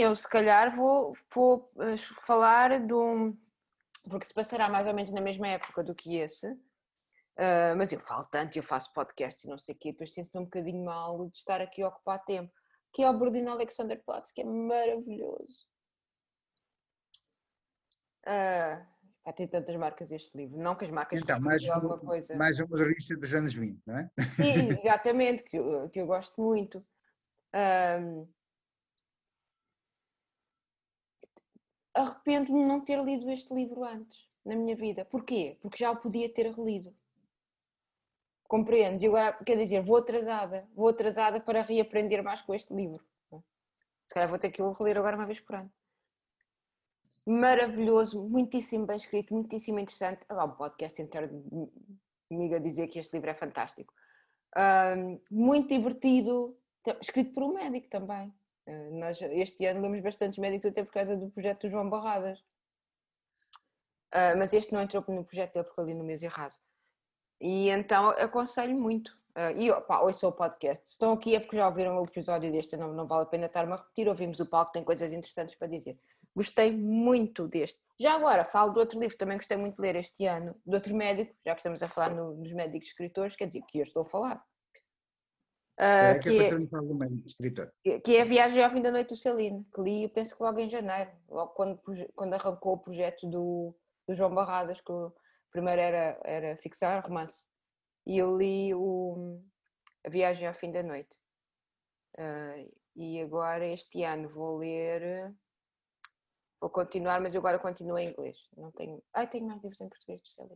eu se calhar vou, vou eh, falar de um. Porque se passará mais ou menos na mesma época do que esse, uh, mas eu falo tanto, eu faço podcast e não sei o quê, depois sinto-me um bocadinho mal de estar aqui a ocupar tempo. Que é o Bordino Alexanderplatz, que é maravilhoso. Uh, Há ter tantas marcas este livro. Não que as marcas então, mais, alguma coisa. Mais uma revista dos anos 20, não é? Sim, exatamente, que eu, que eu gosto muito. Um, Arrependo-me de não ter lido este livro antes, na minha vida. Porquê? Porque já o podia ter relido. Compreendes? E agora, quer dizer, vou atrasada. Vou atrasada para reaprender mais com este livro. Se calhar vou ter que o reler agora uma vez por ano maravilhoso, muitíssimo bem escrito, muitíssimo interessante. Há um podcast inteiro comigo a dizer que este livro é fantástico. Um, muito divertido, escrito por um médico também. Uh, nós este ano lemos bastantes médicos até por causa do projeto do João Barradas. Uh, mas este não entrou no projeto dele porque ali no mês errado. E então aconselho muito. Uh, e opa, ouçam o podcast. Se estão aqui é porque já ouviram o episódio deste, não, não vale a pena estar-me a repetir. Ouvimos o palco, tem coisas interessantes para dizer. Gostei muito deste. Já agora, falo do outro livro, também gostei muito de ler este ano, do outro médico, já que estamos a falar no, nos médicos escritores, quer dizer, que eu estou a falar. Uh, é que, é, escritor. que é a Viagem ao Fim da Noite do Celine, que li, eu penso que logo em janeiro, logo quando, quando arrancou o projeto do, do João Barradas, que o primeiro era, era fixar romance, e eu li o, A Viagem ao Fim da Noite. Uh, e agora este ano vou ler Vou continuar, mas eu agora continuo em inglês. Não tenho. Ai, tenho mais livros em português de ser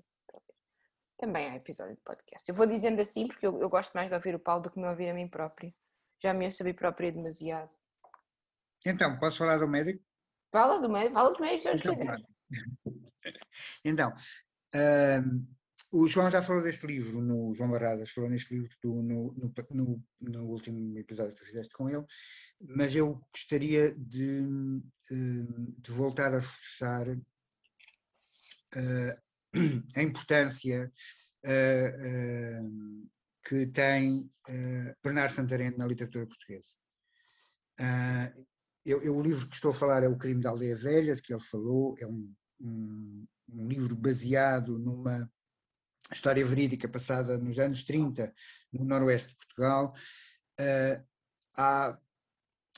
Também há episódio de podcast. Eu vou dizendo assim porque eu, eu, gosto mais de ouvir o Paulo do que me ouvir a mim própria. Já me ouço a mim própria demasiado. Então, posso falar do médico? Fala do médico, fala dos médicos, se então, Então, um, o João já falou deste livro, no João Barradas falou neste livro do, no, no, no, no, último episódio que tu fizeste com ele, mas eu gostaria de, hum, de voltar a reforçar uh, a importância uh, uh, que tem Bernardo Santarém na literatura portuguesa. Eu, eu, o livro que estou a falar é O Crime da Aldeia Velha, de que ele falou, é um, um, um livro baseado numa história verídica passada nos anos 30 no noroeste de Portugal. Uh, há,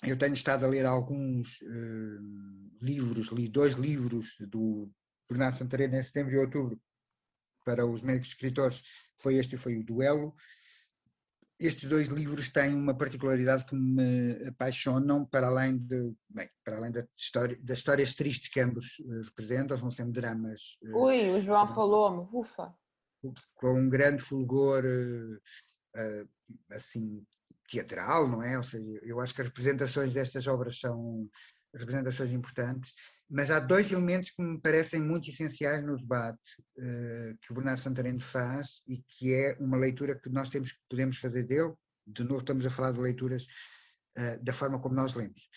eu tenho estado a ler alguns uh, livros, li dois livros do Bernardo Santarena em setembro e outubro para os médicos escritores, foi este e foi o Duelo. Estes dois livros têm uma particularidade que me apaixonam, para além, de, bem, para além da história, das histórias tristes que ambos eh, representam, são sempre dramas. Ui, o João falou-me, ufa! com um grande fulgor uh, assim teatral, não é? Ou seja, eu acho que as representações destas obras são representações importantes, mas há dois elementos que me parecem muito essenciais no debate uh, que o Bernardo Santareno faz e que é uma leitura que nós temos, podemos fazer dele. De novo, estamos a falar de leituras uh, da forma como nós lemos.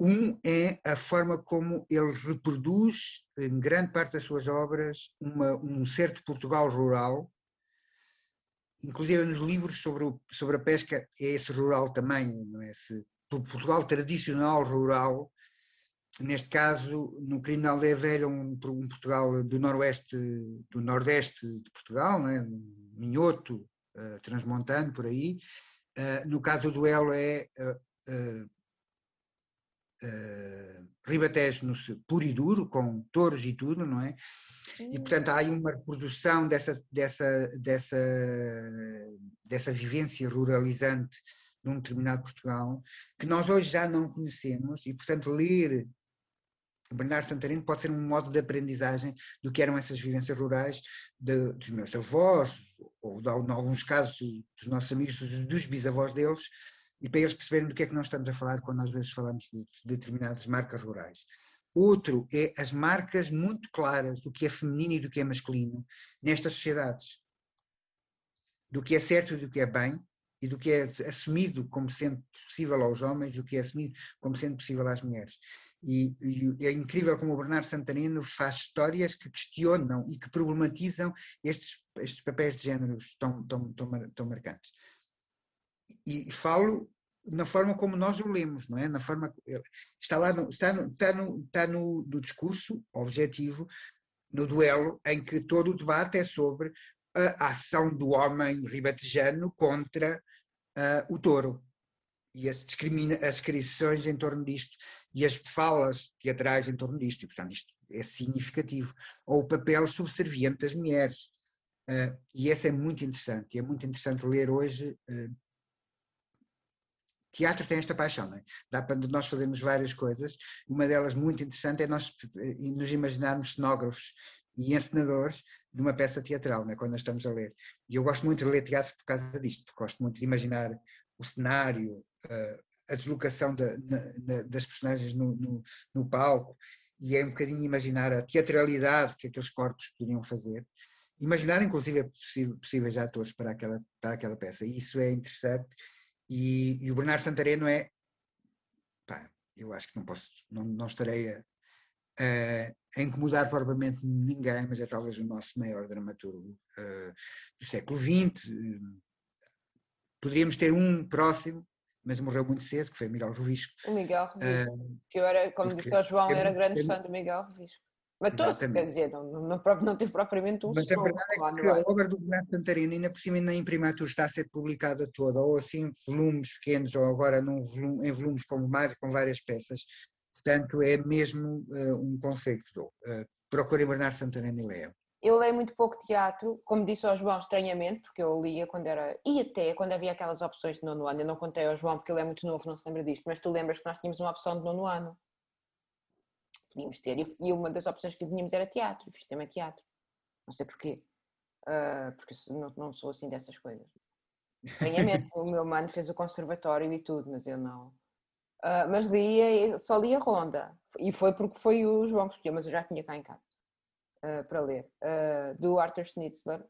Um é a forma como ele reproduz, em grande parte das suas obras, uma, um certo Portugal rural, inclusive nos livros sobre, o, sobre a pesca, é esse rural também, não é? esse Portugal tradicional rural, neste caso, no Crime da Aldeia Velha, um, um, Portugal do noroeste, do nordeste de Portugal, não é? Minhoto, uh, transmontano, por aí. Uh, no caso do duelo é uh, uh, Ribatejo no puro e duro, com touros e tudo, não é? E portanto há aí uma reprodução dessa, dessa, dessa, dessa vivência ruralizante num determinado Portugal, que nós hoje já não conhecemos, e portanto ler Bernardo Santarino pode ser um modo de aprendizagem do que eram essas vivências rurais de, dos meus avós, ou de, em alguns casos dos nossos amigos, dos, dos bisavós deles, e para eles perceberem do que é que nós estamos a falar quando às vezes falamos de determinadas marcas rurais. Outro é as marcas muito claras do que é feminino e do que é masculino nestas sociedades. Do que é certo e do que é bem, e do que é assumido como sendo possível aos homens, do que é assumido como sendo possível às mulheres. E, e, é incrível como o Bernardo Santanino faz histórias que questionam e que problematizam estes, estes papéis de género tão, tão, tão, tão marcantes e falo na forma como nós o lemos, não é? Na forma está lá no, está no, está no, está no, no discurso objetivo, no duelo, em que todo o debate é sobre a ação do homem ribatejano contra uh, o touro e as, as descrições em torno disto e as falas teatrais em torno disto, e portanto isto é significativo. Ou o papel subserviente das mulheres. Uh, e esse é muito interessante, é muito interessante ler hoje. Uh, teatro tem esta paixão, não é? Dá para nós fazermos várias coisas. Uma delas muito interessante é nós eh, nos imaginarmos cenógrafos e encenadores de uma peça teatral, é? quando nós estamos a ler. E eu gosto muito de ler teatro por causa disto, porque gosto muito de imaginar o cenário, a deslocação das personagens no, no, no, palco, e é um bocadinho imaginar a teatralidade que aqueles corpos poderiam fazer, imaginar inclusive possíveis atores para aquela, para aquela peça, e isso é interessante, e, e o Bernardo Santareno é, pá, eu acho que não posso, não, não estarei a, a incomodar propriamente ninguém, mas é talvez o nosso maior dramaturgo uh, do século XX. Poderíamos ter um próximo, mas morreu muito cedo, que foi Miguel Revisco. O Miguel Revisco, uh, que eu era, como disse ao João, era grande fã do Miguel Revisco. Matou-se, quer dizer, não, não, não, teve propriamente um Mas a verdade é que a obra do Bernardo Santarino, ainda por cima na imprimatura está a ser publicada toda, ou assim volumes pequenos, ou agora num volume, em volumes com, mais, com várias peças. Portanto, é mesmo uh, um conceito. Uh, procurem Bernardo Santarino e leiam. Eu leio muito pouco teatro, como disse ao João, estranhamente, porque eu lia quando era. E até quando havia aquelas opções de nono ano. Eu não contei ao João porque ele é muito novo, não se lembra disto, mas tu lembras que nós tínhamos uma opção de nono ano. Podíamos ter. E uma das opções que tínhamos era teatro. Eu fiz também teatro. Não sei porquê. Uh, porque não, não sou assim dessas coisas. Estranhamente, o meu mano fez o conservatório e tudo, mas eu não. Uh, mas lia, só lia Ronda. E foi porque foi o João que escolheu, mas eu já tinha cá em casa uh, para ler, uh, do Arthur Schnitzler.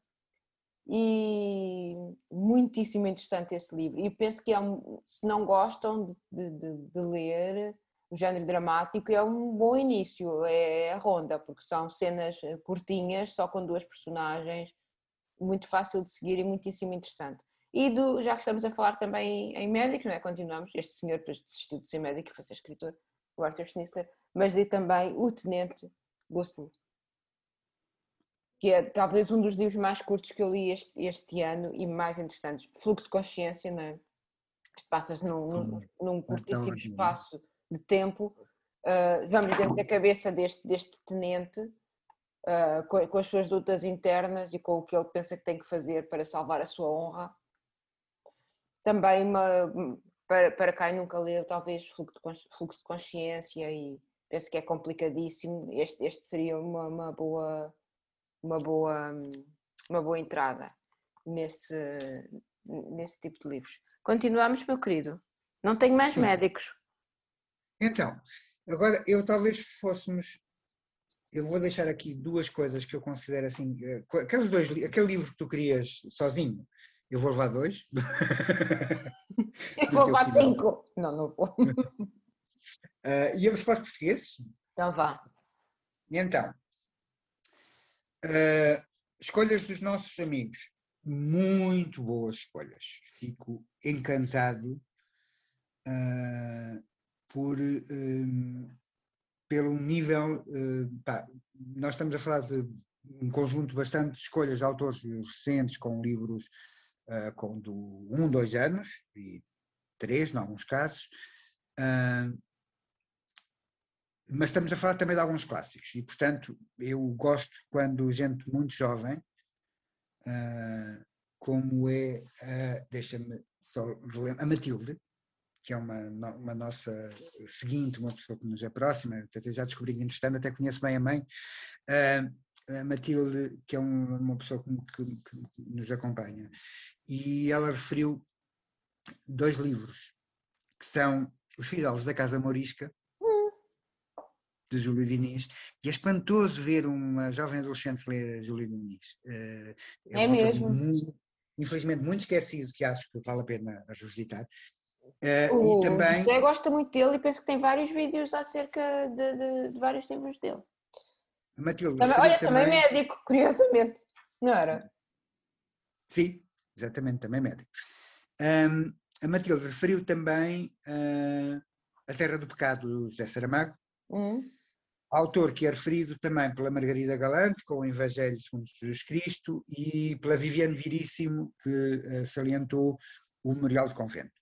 E muitíssimo interessante esse livro. E penso que é um, se não gostam de, de, de, ler o género dramático, é um bom início, é a ronda, porque são cenas curtinhas, só com duas personagens, muito fácil de seguir e muitíssimo interessante. E do, já que estamos a falar também em médicos, não é? continuamos, este senhor depois desistiu de ser médico e foi ser escritor, o Arthur Schnitzler, mas li também o Tenente Gosling que é talvez um dos livros mais curtos que eu li este, este ano e mais interessantes. Fluxo de consciência, não é? Passas num, num, num curtíssimo espaço de tempo, uh, vamos dentro da cabeça deste, deste tenente, uh, com, com, as suas lutas internas e com o que ele pensa que tem que fazer para salvar a sua honra. Também uma, para, para quem nunca leu, talvez fluxo de, consciência e penso que é complicadíssimo. Este, este seria uma, uma boa uma boa, uma boa entrada nesse, nesse tipo de livros. Continuamos, meu querido. Não tenho mais Sim. médicos. Então, agora eu talvez fôssemos. Eu vou deixar aqui duas coisas que eu considero assim. Eh, aqueles dois, aquele livro que tu querias sozinho, eu vou levar dois. eu vou levar cinco. Não, não vou. Uh, íamos para os portugueses? Então vá. Então, Uh, escolhas dos nossos amigos. Muito boas escolhas. Fico encantado uh, por, um, pelo nível. Uh, pá, nós estamos a falar de um conjunto bastante de escolhas de autores recentes, com livros com do um, dois anos e três, em alguns casos. Uh, mas estamos a falar também de alguns clássicos e, portanto, eu gosto quando gente muito jovem, uh, como é, uh, deixa-me só a Matilde, que é uma, uma nossa seguinte, uma pessoa que nos é próxima, até já descobri que entretanto até conheço bem a mãe, uh, a Matilde, que é um, uma pessoa que, que, que nos acompanha, e ela referiu dois livros, que são Os Fidelos da Casa Morisca, de Júlio Diniz, e é espantoso ver uma jovem adolescente ler Júlio Diniz. Eh, é, é mesmo. Muito, infelizmente muito esquecido, que acho que vale a pena revisitar. Uh, o e também... José gosta muito dele e penso que tem vários vídeos acerca de, de, de vários livros dele. Matilde, também, olha, também médico, curiosamente, não era? Sim, exatamente, também médico. Um, a Matilde referiu também uh, A Terra do Pecado, do José Saramago, Hum? autor que é referido também pela Margarida Galante, com o Evangelho segundo Jesus Cristo, e pela Viviane Viríssimo, que uh, salientou o Memorial de Convento.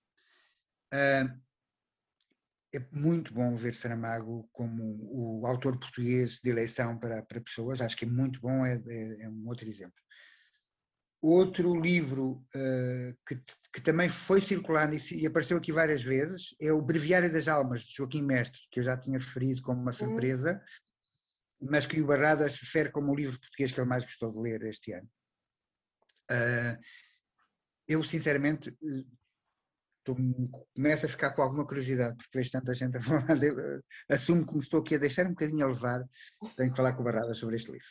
Uh, é muito bom ver Saramago como o autor português de eleição para, para pessoas, acho que é muito bom, é, é, é um outro exemplo. Outro livro uh, que, que, também foi circulando e, e, apareceu aqui várias vezes é o Breviário das Almas, de Joaquim Mestre, que eu já tinha referido como uma surpresa, uhum. mas que o Barradas refere como o livro português que ele mais gostou de ler este ano. Uh, eu, sinceramente, Começo a ficar com alguma curiosidade, porque vejo tanta gente a falar dele, assumo que me estou aqui a deixar um bocadinho a levar, tenho que falar com o Barradas sobre este livro.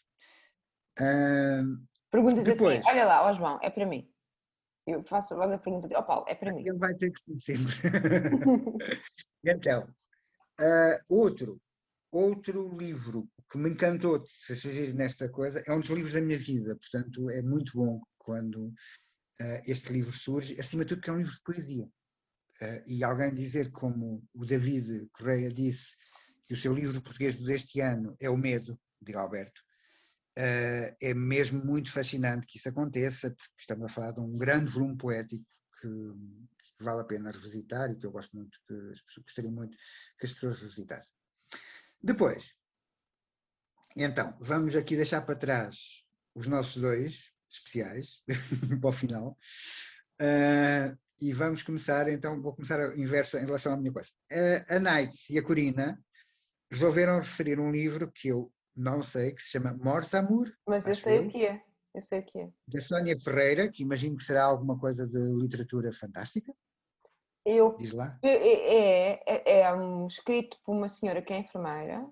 Uh, Perguntas assim, depois, assim, olha lá, ó João, é para mim. Eu faço logo a pergunta, ó oh Paulo, é para mim. Ele vai dizer que sim sempre. então, uh, outro, outro livro que me encantou de surgir nesta coisa, é um dos livros da minha vida, portanto é muito bom quando uh, este livro surge, acima de tudo que é um livro de poesia. Uh, e alguém dizer como o David Correia disse que o seu livro português deste ano é O Medo, de Alberto, uh, é mesmo muito fascinante que isso aconteça, porque estamos a falar de um grande volume poético que, que vale a pena revisitar e que eu gosto muito, que as pessoas, gostaria muito que as pessoas revisitassem. Depois, então, vamos aqui deixar para trás os nossos dois especiais, para o final. Uh, e vamos começar, então, vou começar a inversa em relação à minha coisa. Uh, a Night e a Corina resolveram referir um livro que eu não sei, que se chama Morse Amour. Mas eu sei eu. o que é. Eu sei o que é. Da Sónia Ferreira, que imagino que será alguma coisa de literatura fantástica. Eu, Diz lá. É, é, é, é um escrito por uma senhora que é enfermeira,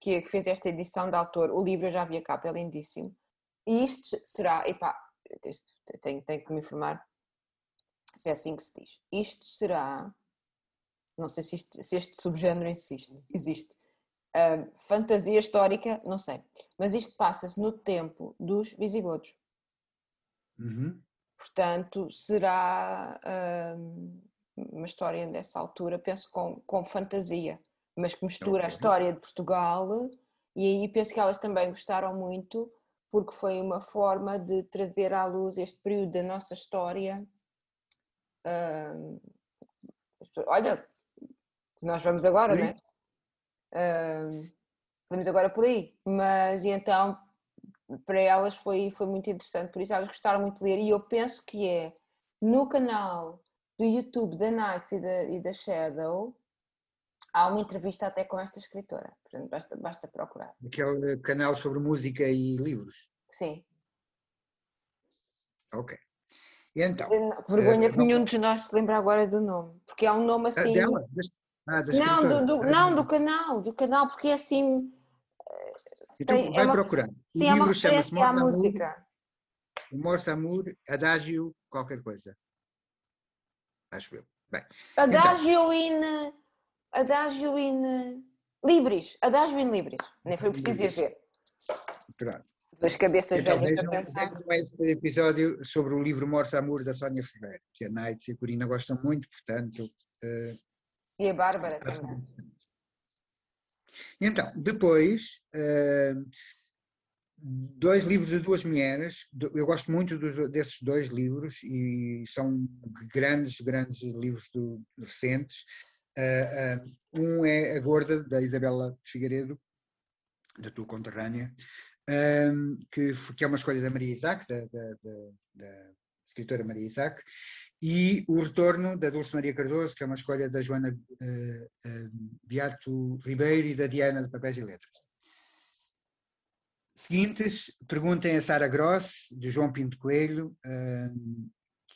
que, que fez esta edição de autor. O livro eu já vi a capa, é lindíssimo. E isto será, epá, tenho, tenho que me informar se é assim que se diz. Isto será, não sei se, isto, se este subgénero existe, existe. Uh, fantasia histórica, não sei. Mas isto passa-se no tempo dos visigodos. Uhum. Portanto, será uh, uma história dessa altura, penso com, com fantasia, mas que mistura a história de Portugal e aí penso que elas também gostaram muito porque foi uma forma de trazer à luz este período da nossa história. Uh, olha, nós vamos agora, não é? Uh, vamos agora por aí. Mas e então, para elas foi, foi muito interessante, por isso elas gostaram muito de ler. E eu penso que é no canal do YouTube da Nights e da, e da Shadow há uma entrevista até com esta escritora, portanto basta, basta procurar. Aquele canal sobre música e livros? Sim. Ok. E então? Vergonha uh, que nenhum de nós se lembra agora do nome, porque é um nome ah, assim. Dela? Ah, não, do, do, não, do canal, do canal, porque é assim. Então tem, vai é uma, procurando. O sim, é uma referência à música. O Morse Amour, Adagio, qualquer coisa. Acho eu. Bem, Adagio então. in. Adagio in. Libris. Adagio in Libris. Nem foi preciso ir ver. Pronto. Das cabeças então, velhas da pensar. Este episódio sobre o livro Morse Amour da Sónia Ferreira, que a Nights e a Corina gostam muito, portanto. Uh, e a Bárbara também. Então, depois, uh, dois livros de duas mulheres, eu gosto muito dos, desses dois livros e são grandes, grandes livros do, recentes. Uh, uh, um é A Gorda, da Isabela Figueiredo, da tua conterrânea, um, que, que, é uma escolha da Maria Isaac, da, da, da, da escritora Maria Isaac, e o retorno da Dulce Maria Cardoso, que é uma escolha da Joana uh, uh, Beato Ribeiro e da Diana de Papéis e Letras. Seguintes, perguntem a Sara Gross, de João Pinto Coelho,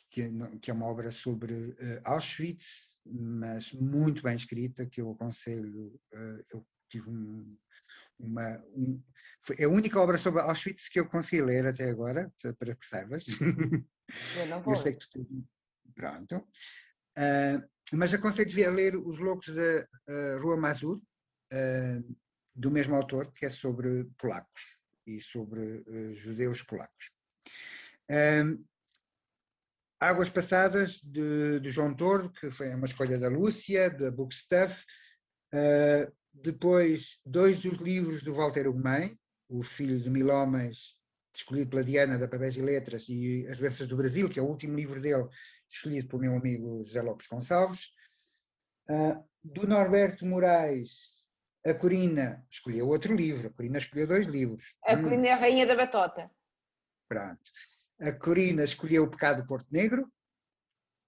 que, que, é uma obra sobre Auschwitz, mas muito bem escrita, que eu aconselho. eu tive um, uma, um, foi a única obra sobre Auschwitz que eu consegui ler até agora, para que saibas. Eu não vou. Eu sei que tu, pronto. Uh, mas aconselho a ler Os Loucos da uh, Rua Mazur, uh, do mesmo autor, que é sobre polacos e sobre judeus polacos. Águas Passadas, de, de, João Tordo, que foi uma escolha da Lúcia, da Book Stuff. Uh, depois, dois dos livros do Walter Ugumem, O Filho de Mil Homens, escolhido pela Diana, da Papéis e Letras, e As Doenças do Brasil, que é o último livro dele, escolhido pelo meu amigo José Lopes Gonçalves. Uh, do Norberto Moraes, a Corina escolheu outro livro. A Corina escolheu dois livros. A hum. Corina é a rainha da batota. Pronto. A Corina escolheu O Pecado do Porto Negro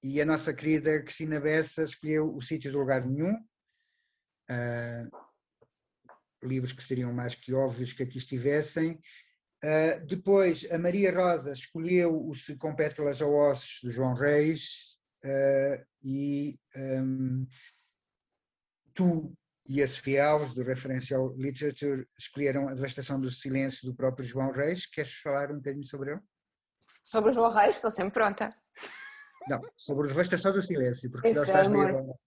e a nossa querida Cristina Bessa escolheu O Sítio do Lugar Nenhum. Uh, livros que seriam mais que óbvios que aqui estivessem. Uh, depois, a Maria Rosa escolheu o Se com Pétalas ou Ossos, do João Reis, uh, e um, tu e a Sofia Alves, do Referential Literature, escolheram a Devastação do Silêncio do próprio João Reis. Queres falar um bocadinho sobre ele? Sobre o João Reis, estou sempre pronta. Não, sobre a Devastação do Silêncio, porque Isso, estás amor.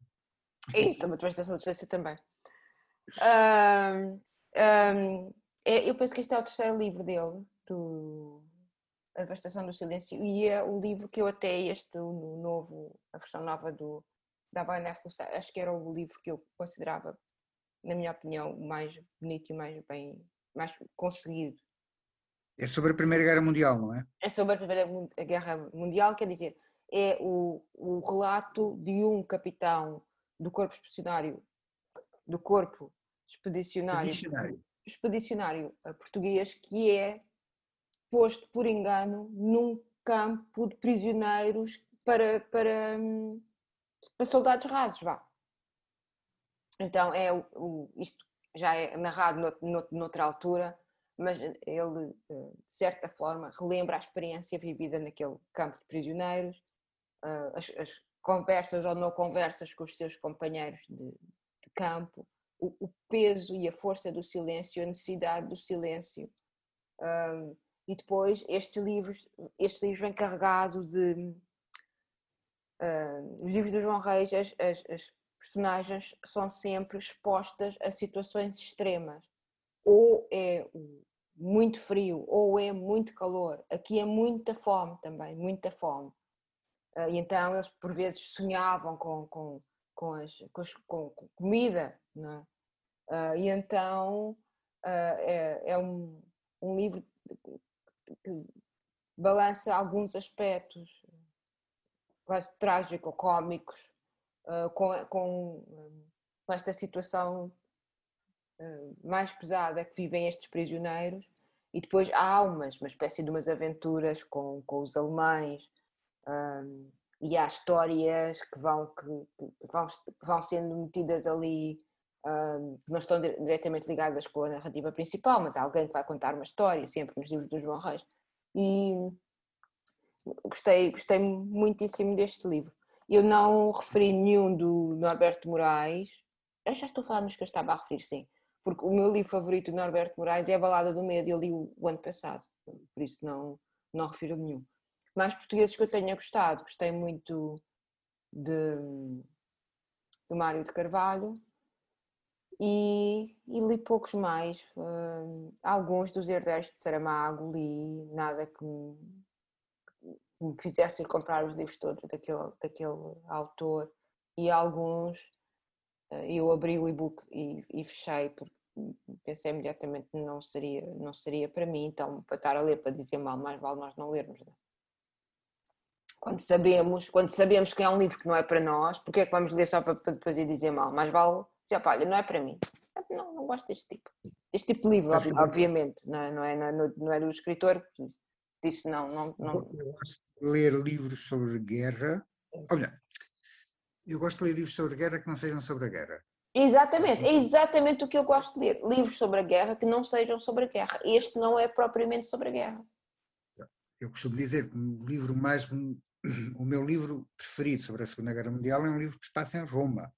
É isso, a Devastação do Silêncio também. Um, um, é, eu penso que este é o terceiro livro dele, do A Devastação do Silêncio, e é o livro que eu até este, o novo, a versão nova do, da Baionef, acho que era o livro que eu considerava, na minha opinião, mais bonito e mais bem, mais conseguido. É sobre a Primeira Guerra Mundial, não é? É sobre a Primeira Guerra Mundial, quer dizer, é o, o relato de um capitão do corpo expedicionário, do corpo expedicionário, expedicionário expedicionário português que é posto por engano num campo de prisioneiros para, para, para soldados rasos, vá. Então, é o, o, isto já é narrado no, no, noutra altura, mas ele, de certa forma, relembra a experiência vivida naquele campo de prisioneiros, as, as conversas ou não conversas com os seus companheiros de, de campo, o, o, peso e a força do silêncio, a necessidade do silêncio. Um, e depois este livro, este livro vem carregado de. Uh, os livros do João Reis, as, as, as, personagens são sempre expostas a situações extremas. Ou é muito frio, ou é muito calor. Aqui é muita fome também, muita fome. Uh, e então eles por vezes sonhavam com, com, com, as, com, as, com, com comida, não é? Uh, e então uh, é, é um, um, livro que balança alguns aspectos quase trágicos, cómicos, uh, com, com, com, esta situação mais pesada que vivem estes prisioneiros. E depois há umas, uma espécie de umas aventuras com, com os alemães, e há histórias que vão, que, que, vão, que vão sendo metidas ali que não estão diretamente ligadas com a narrativa principal, mas há alguém que vai contar uma história, sempre nos livros do João Reis. E gostei, gostei muitíssimo deste livro. Eu não referi nenhum do Norberto Moraes, eu já estou a falar nos que eu estava a referir, sim, porque o meu livro favorito do Norberto Moraes é A Balada do Medo, eu li o, o ano passado, por isso não, não refiro nenhum. Mais portugueses que eu tenha gostado, gostei muito de, do Mário de Carvalho, e, e, li poucos mais. Uh, alguns dos herdeiros de Saramago li, nada que me, que me fizesse comprar os livros todos daquele, daquele autor. E alguns uh, eu abri o e-book e, e, fechei porque pensei imediatamente não seria, não seria para mim. Então, para estar a ler para dizer mal, mais vale nós não lermos. Não? Quando sabemos, quando sabemos que é um livro que não é para nós, porque é que vamos ler só para, para depois ir dizer mal? Mais vale dizer, olha, não é para mim. Não, não gosto deste tipo. Este tipo de livro, obviamente, não é, não é, não é, não é do escritor, disse não, não, não. Eu gosto de ler livros sobre guerra. Olha, eu gosto de ler livros sobre guerra que não sejam sobre a guerra. Exatamente, é exatamente o que eu gosto de ler. Livros sobre a guerra que não sejam sobre a guerra. Este não é propriamente sobre a guerra. Eu costumo dizer que o livro mais. O meu livro preferido sobre a Segunda Guerra Mundial é um livro que se passa em Roma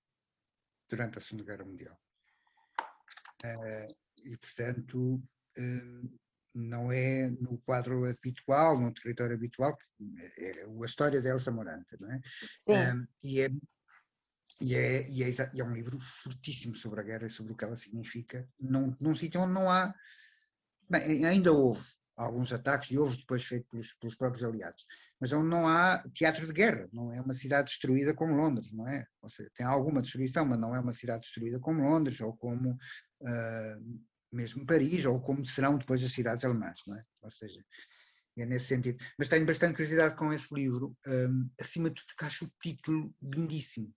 durante a Segunda Guerra Mundial. Eh, e, portanto, eh, não é no quadro habitual, no território habitual, é a história de Elsa Morante, não é? Sim. e, é, e, é, e, é, e é um livro fortíssimo sobre a guerra e sobre o que ela significa, num, num sítio onde não há. Bem, ainda houve, alguns ataques, e houve depois feito pelos, pelos, próprios aliados, mas onde não há teatro de guerra, não é uma cidade destruída como Londres, não é? Ou seja, tem alguma destruição, mas não é uma cidade destruída como Londres, ou como uh, mesmo Paris, ou como serão depois as cidades alemãs, não é? Ou seja, é nesse sentido. Mas tenho bastante curiosidade com esse livro, um, acima de tudo, que acho o título lindíssimo.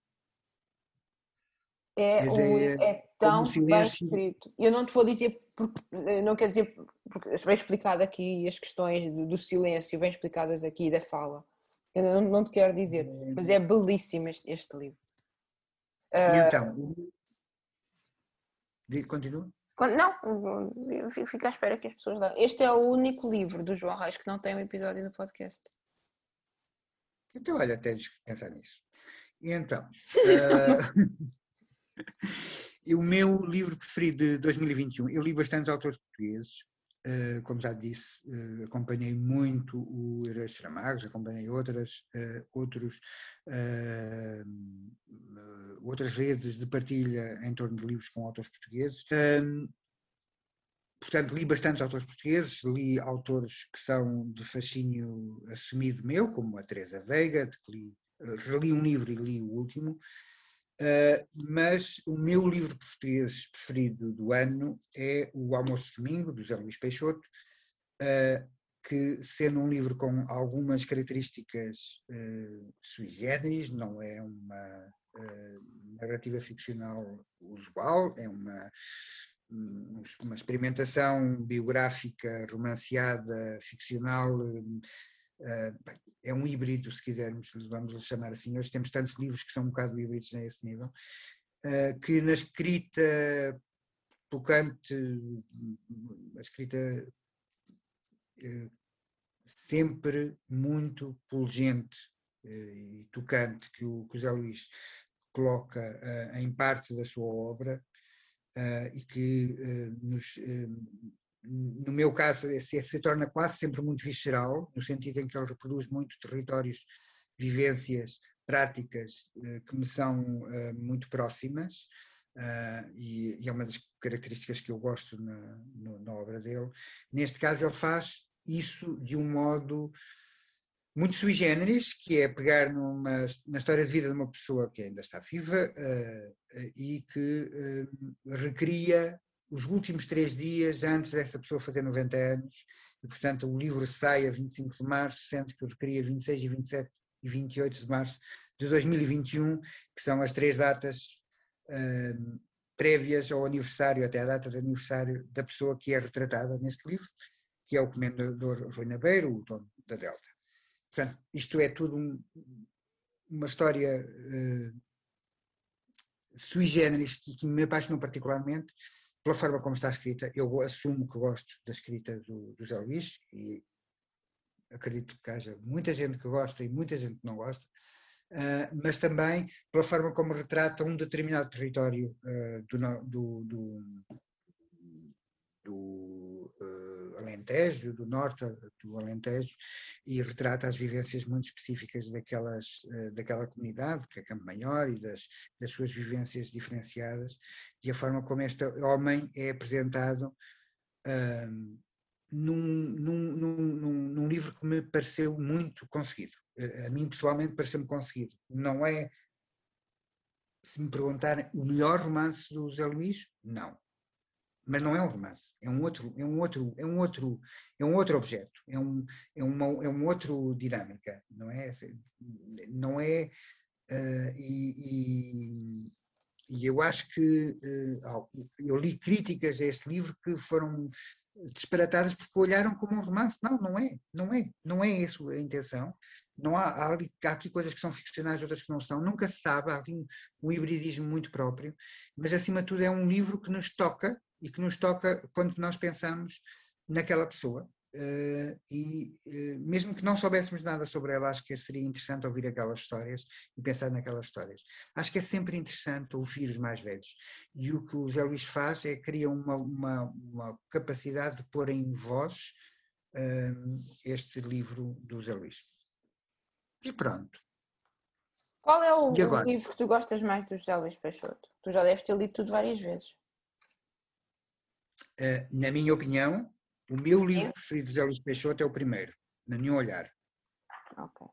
É, um, é tão bem escrito. Eu não te vou dizer, porque, eh, não quer dizer, porque bem explicado aqui as questões do, do silêncio, bem explicadas aqui da fala. Eu não, não te quero dizer, mas é belíssimo este, este livro. E uh, então, continua? Não, fico à espera que as pessoas dão. Este é o único livro do João Reis que não tem um episódio no podcast. Então, olha, tens que pensar nisso. E então, uh, o meu livro preferido de 2021, eu li bastantes autores portugueses, uh, como já disse, uh, acompanhei muito o Heróis Saramagos, acompanhei outras, uh, outros, outras redes de partilha em torno de livros com autores portugueses. portanto, li bastantes autores portugueses, li autores que são de fascínio assumido meu, como a Teresa Veiga, de que li, reli um livro e li o último, Uh, mas o meu livro português preferido do ano é O Almoço Domingo, do José Luís Peixoto, uh, que sendo um livro com algumas características uh, sui generis, não é uma narrativa ficcional usual, é uma, uma experimentação biográfica, romanceada, ficcional, é um híbrido, se quisermos, vamos chamar assim. Hoje temos tantos livros que são um bocado híbridos a esse nível, uh, que na escrita tocante, a escrita uh, sempre muito pungente uh, e tocante que o, Zé Luís coloca em parte da sua obra e que nos no meu caso, se, se torna quase sempre muito visceral, no sentido em que ele reproduz muito territórios, vivências, práticas eh, que me são eh, muito próximas, uh, e, é uma das características que eu gosto na, na, obra dele. Neste caso, ele faz isso de um modo muito sui generis, que é pegar numa, na história de vida de uma pessoa que ainda está viva uh, e que recria os últimos três dias antes dessa pessoa fazer 90 anos, e portanto o livro sai a 25 de março, sendo que eu queria 26 e 27 e 28 de março de 2021, que são as três datas uh, prévias ao aniversário, até a data de aniversário da pessoa que é retratada neste livro, que é o comendador Rui Nabeiro, o dono da Delta. Portanto, isto é tudo um, uma história uh, sui generis que, que me apaixonou particularmente, pela forma como está escrita, eu assumo que gosto da escrita do, do José Luís e acredito que haja muita gente que gosta e muita gente que não gosta, uh, mas também pela forma como retrata um determinado território uh, do, do, do, do uh, Alentejo, do norte do Alentejo, e retrata as vivências muito específicas daquelas, uh, daquela comunidade, que é Campo Maior, e das, das suas vivências diferenciadas, e a forma como este homem é apresentado uh, num, num, num, num, livro que me pareceu muito conseguido. A mim, pessoalmente, pareceu-me conseguido. Não é, se me perguntarem, o melhor romance do Zé Luís? Não mas não é um romance, é um outro, é um outro, é um outro, é um outro objeto, é um, é uma, é um outro dinâmica, não é? Não é uh, e, e, e, eu acho que uh, eu li críticas a este livro que foram disparatadas porque olharam como um romance. Não, não é, não é, não é isso a intenção. Não há, há, ali, há aqui coisas que são ficcionais, outras que não são. Nunca se sabe, há aqui um, um hibridismo muito próprio, mas acima de tudo é um livro que nos toca e que nos toca quando nós pensamos naquela pessoa. Uh, e uh, mesmo que não soubéssemos nada sobre ela, acho que seria interessante ouvir aquelas histórias e pensar naquelas histórias. Acho que é sempre interessante ouvir os mais velhos. E o que o Zé Luís faz é criar uma, uma, uma capacidade de pôr em voz uh, este livro do Zé Luís. E pronto. Qual é o, o livro que tu gostas mais do José Luís Peixoto? Tu já deves ter lido tudo várias vezes. Eh, na minha opinião, O meu Sim. livro preferido de José Luís Peixoto é o primeiro, Na Nenhum Olhar. Ok.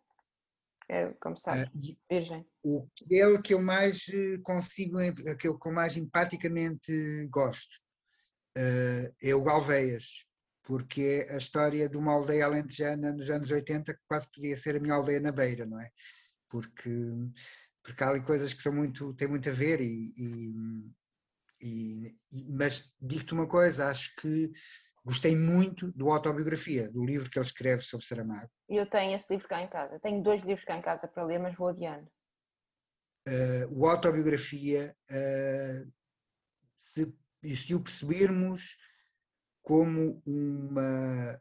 É, como sabe, uh, virgem. O aquele que eu mais eh, consigo, aquele que eu mais empaticamente gosto, uh, é o Galveias, porque é a história de uma aldeia alentejana nos anos 80 que quase podia ser a minha aldeia na beira, não é? Porque, porque há ali coisas que são muito, têm muito a ver e, e, e mas digo-te uma coisa, acho que Gostei muito do Autobiografia, do livro que ele escreve sobre Saramago. Eu tenho esse livro cá em casa. Tenho dois livros cá em casa para ler, mas vou adiando. Uh, o Autobiografia, uh, se, se o percebermos como uma,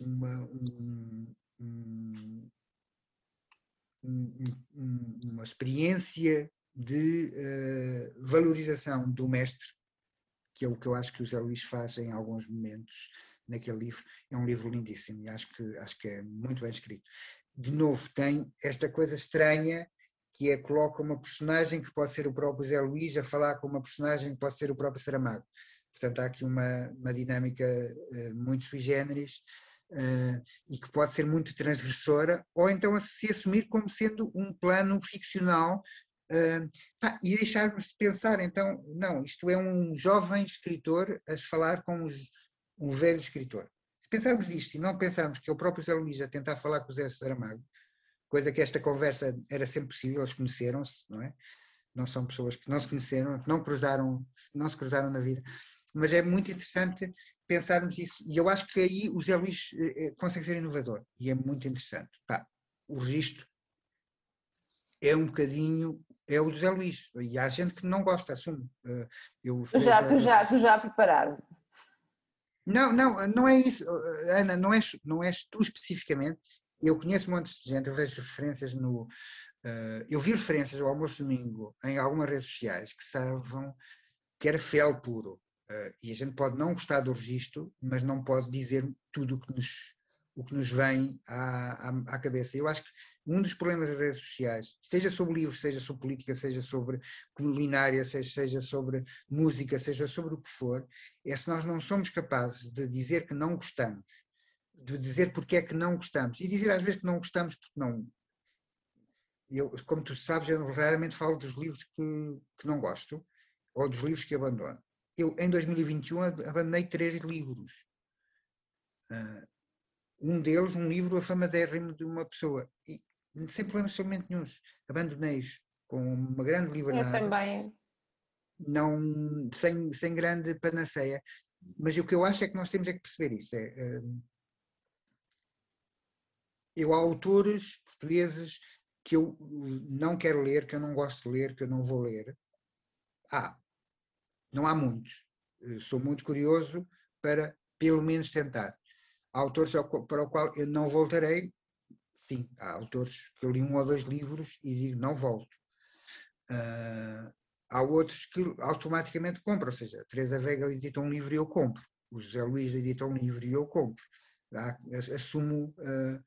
uma, um, um, um, uma experiência de uh, valorização do mestre que é o que eu acho que o Zé Luís faz em alguns momentos naquele livro. É um livro lindíssimo e acho que, acho que é muito bem escrito. De novo, tem esta coisa estranha que é coloca uma personagem que pode ser o próprio Zé Luís a falar com uma personagem que pode ser o próprio Saramago. Portanto, há aqui uma, uma dinâmica uh, muito sui generis uh, e que pode ser muito transgressora, ou então se assumir como sendo um plano ficcional Uh, pá, e deixarmos de pensar, então, não, isto é um jovem escritor a falar com os, um velho escritor. Se pensarmos nisto e não pensarmos que é o próprio Zé Luís a tentar falar com o Zé Saramago, coisa que esta conversa era sempre possível, eles conheceram-se, não é? Não são pessoas que não se conheceram, que não cruzaram, não se cruzaram na vida. Mas é muito interessante pensarmos isso. E eu acho que aí o Zé Luís eh, eh, consegue ser inovador. E é muito interessante. Pá, o registro é um bocadinho é o José Luís. E há gente que não gosta, assumo. Eh, eu tu, já, tu, já, tu já preparado. Não, não, não é isso, eh, Ana, não és, não és tu especificamente. Eu conheço montes de gente, eu vejo referências no. Uh, eu vi referências ao almoço domingo em algumas redes sociais que salvam que era fel puro. E a gente pode não gostar do registro, mas não pode dizer tudo o que nos, o que nos vem à, à, à cabeça. Eu acho que um dos problemas das redes sociais, seja sobre livros, seja sobre política, seja sobre culinária, seja, seja sobre música, seja sobre o que for, é se nós não somos capazes de dizer que não gostamos, de dizer porque é que não gostamos, e dizer às vezes que não gostamos porque não. Eu, como tu sabes, eu raramente falo dos livros que, que não gosto, ou dos livros que abandono. Eu, em 2021, abandonei três livros. Uh, um deles, um livro afamadérrimo de uma pessoa. E sem problemas absolutamente nenhum. Abandonei-os com uma grande liberdade. Eu também. Não, sem, sem grande panaceia. Mas o que eu acho é que nós temos é que perceber isso. É, hum, eu há autores portugueses que eu não quero ler, que eu não gosto de ler, que eu não vou ler. Há. Não há muitos. Sou muito curioso para, pelo menos, tentar. Há autores para o qual eu não voltarei, sim, há autores que eu li um ou dois livros e digo não volto. Uh, há outros que automaticamente compro, ou seja, a Teresa Vega edita um livro e eu compro, o José Luís edita um livro e eu compro. Assumo, uh,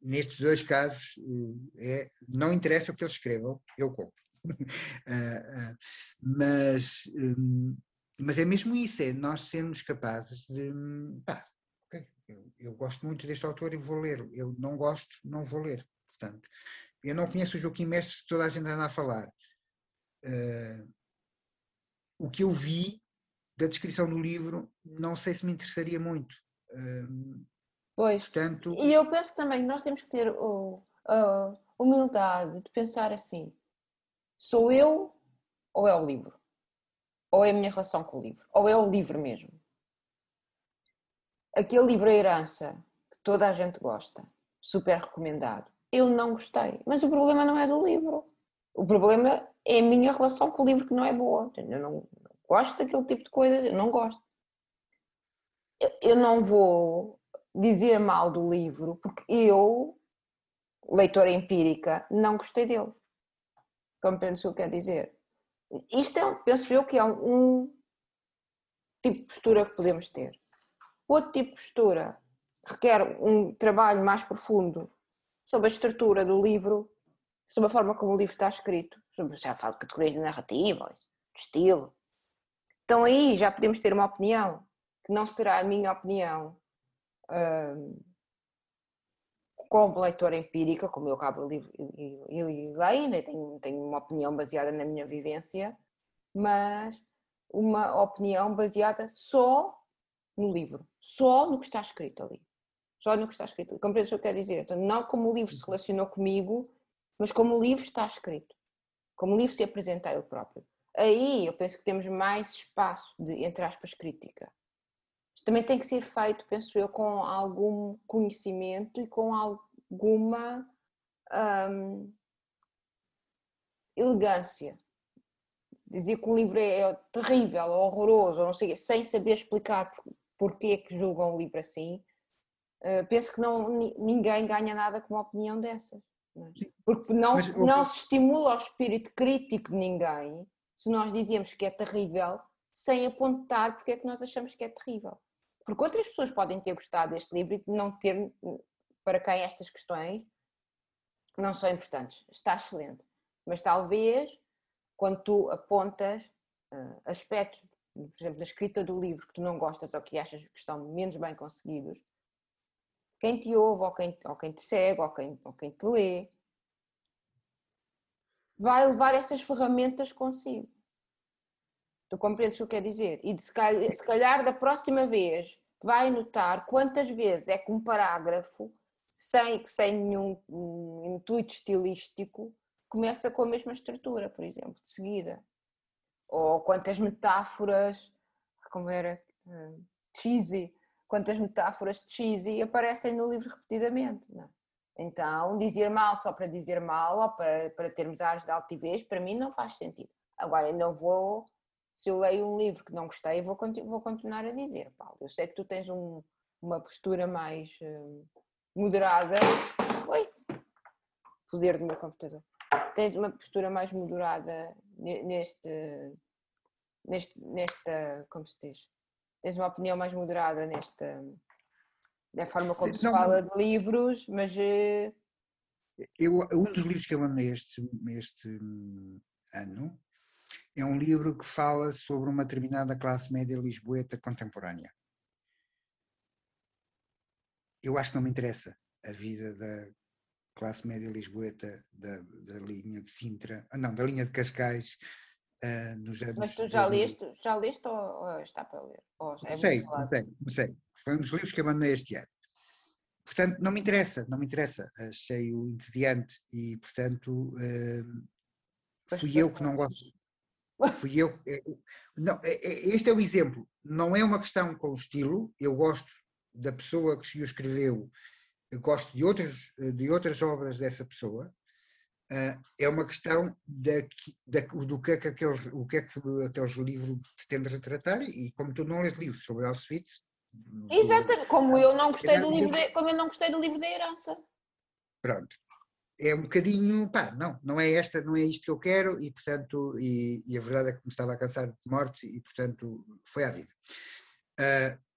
nestes dois casos, uh, é, não interessa o que eles escrevam, eu compro. mas, um, mas é mesmo isso, é nós sermos capazes de. Pá, eu, eu, gosto muito deste autor e vou ler. Eu não gosto, não vou ler. Portanto, eu não conheço o Joaquim Mestre que toda a gente anda a falar. Uh, o que eu vi da descrição do livro, não sei se me interessaria muito. Uh, pois. Portanto, e eu penso também que nós temos que ter oh, a humildade de pensar assim: sou eu ou é o livro? Ou é a minha relação com o livro? Ou é o livro mesmo? Aquele livro A Herança, que toda a gente gosta, super recomendado, eu não gostei. Mas o problema não é do livro. O problema é a minha relação com o livro que não é boa. Eu não gosto daquele tipo de coisas, eu não gosto. Eu não vou dizer mal do livro porque eu, leitora empírica, não gostei dele. Compreende o que quer dizer? Isto é, penso eu que é um tipo de postura que podemos ter. Outro tipo de postura requer um trabalho mais profundo sobre a estrutura do livro, sobre a forma como o livro está escrito, sobre, já falo de categorias de narrativa, de estilo. Então aí já podemos ter uma opinião que não será a minha opinião uh, como leitora empírica, como eu acabo de ler, né? tenho, tenho uma opinião baseada na minha vivência, mas uma opinião baseada só no livro, só no que está escrito ali. Só no que está escrito. Compreende o que eu quero dizer? Então, não como o livro se relacionou comigo, mas como o livro está escrito. Como o livro se apresenta a ele próprio. Aí eu penso que temos mais espaço de, entre aspas, crítica. Isto também tem que ser feito, penso eu, com algum conhecimento e com alguma hum, elegância. Dizer que o livro é, é terrível, horroroso, ou não sei, sem saber explicar porquê é que julgam o livro assim, uh, penso que não, ninguém ganha nada com uma opinião dessas. Não é? Porque não, Mas, não se estimula o espírito crítico de ninguém se nós dizemos que é terrível sem apontar porque é que nós achamos que é terrível. Porque outras pessoas podem ter gostado deste livro e não ter, para quem estas questões não são importantes. Está excelente. Mas talvez, quando tu apontas uh, aspectos, por exemplo, da escrita do livro que tu não gostas ou que achas que estão menos bem conseguidos, quem te ouve, ou quem, ou quem te segue, ou quem, ou quem te lê, vai levar essas ferramentas consigo. Tu compreendes o que eu quero dizer? E de, se, calhar, se calhar da próxima vez vai notar quantas vezes é que um parágrafo, sem, sem nenhum um, intuito estilístico, começa com a mesma estrutura, por exemplo, de seguida. Ou quantas metáforas, como era, um, cheesy, quantas metáforas cheesy aparecem no livro repetidamente. Não? É? Então, dizer mal só para dizer mal ou para, para termos ares de altivez, para mim não faz sentido. Agora, não vou, se eu leio um livro que não gostei, vou, vou continuar a dizer, Paulo, eu sei que tu tens um, uma postura mais uh, moderada. Oi! Poder do meu computador. Tens uma postura mais moderada neste, neste, nesta, como se diz? Tens uma opinião mais moderada nesta, da forma como se fala de livros, mas. Eh, eu, um dos livros que eu amei este, este ano é um livro que fala sobre uma determinada classe média lisboeta contemporânea. Eu acho que não me interessa a vida da classe média lisboeta da, da linha de Sintra, ah, não, da linha de Cascais, uh, nos anos. Mas tu já leste, já leste ou, ou está para ler? Ou é sei, sei, sei. Foi um dos livros que abandonei este ano. Portanto, não me interessa, não me interessa. Achei-o entediante e, portanto, uh, fui eu que não gosto. Fui eu. É, não, é, é, este é o exemplo. Não é uma questão com o estilo. Eu gosto da pessoa que se o escreveu, eu gosto de outras, de outras obras dessa pessoa. Uh, é uma questão da, da, do que é que aqueles, o que é que aqueles livros pretendem retratar e como tu não lês livros sobre Auschwitz... Exatamente, como eu não gostei do livro de, como eu não gostei do livro da herança. Pronto. É um bocadinho, pá, não, não é esta, não é isto que eu quero e portanto, e, e a verdade é que me estava a cansar de morte e portanto foi à vida. Uh,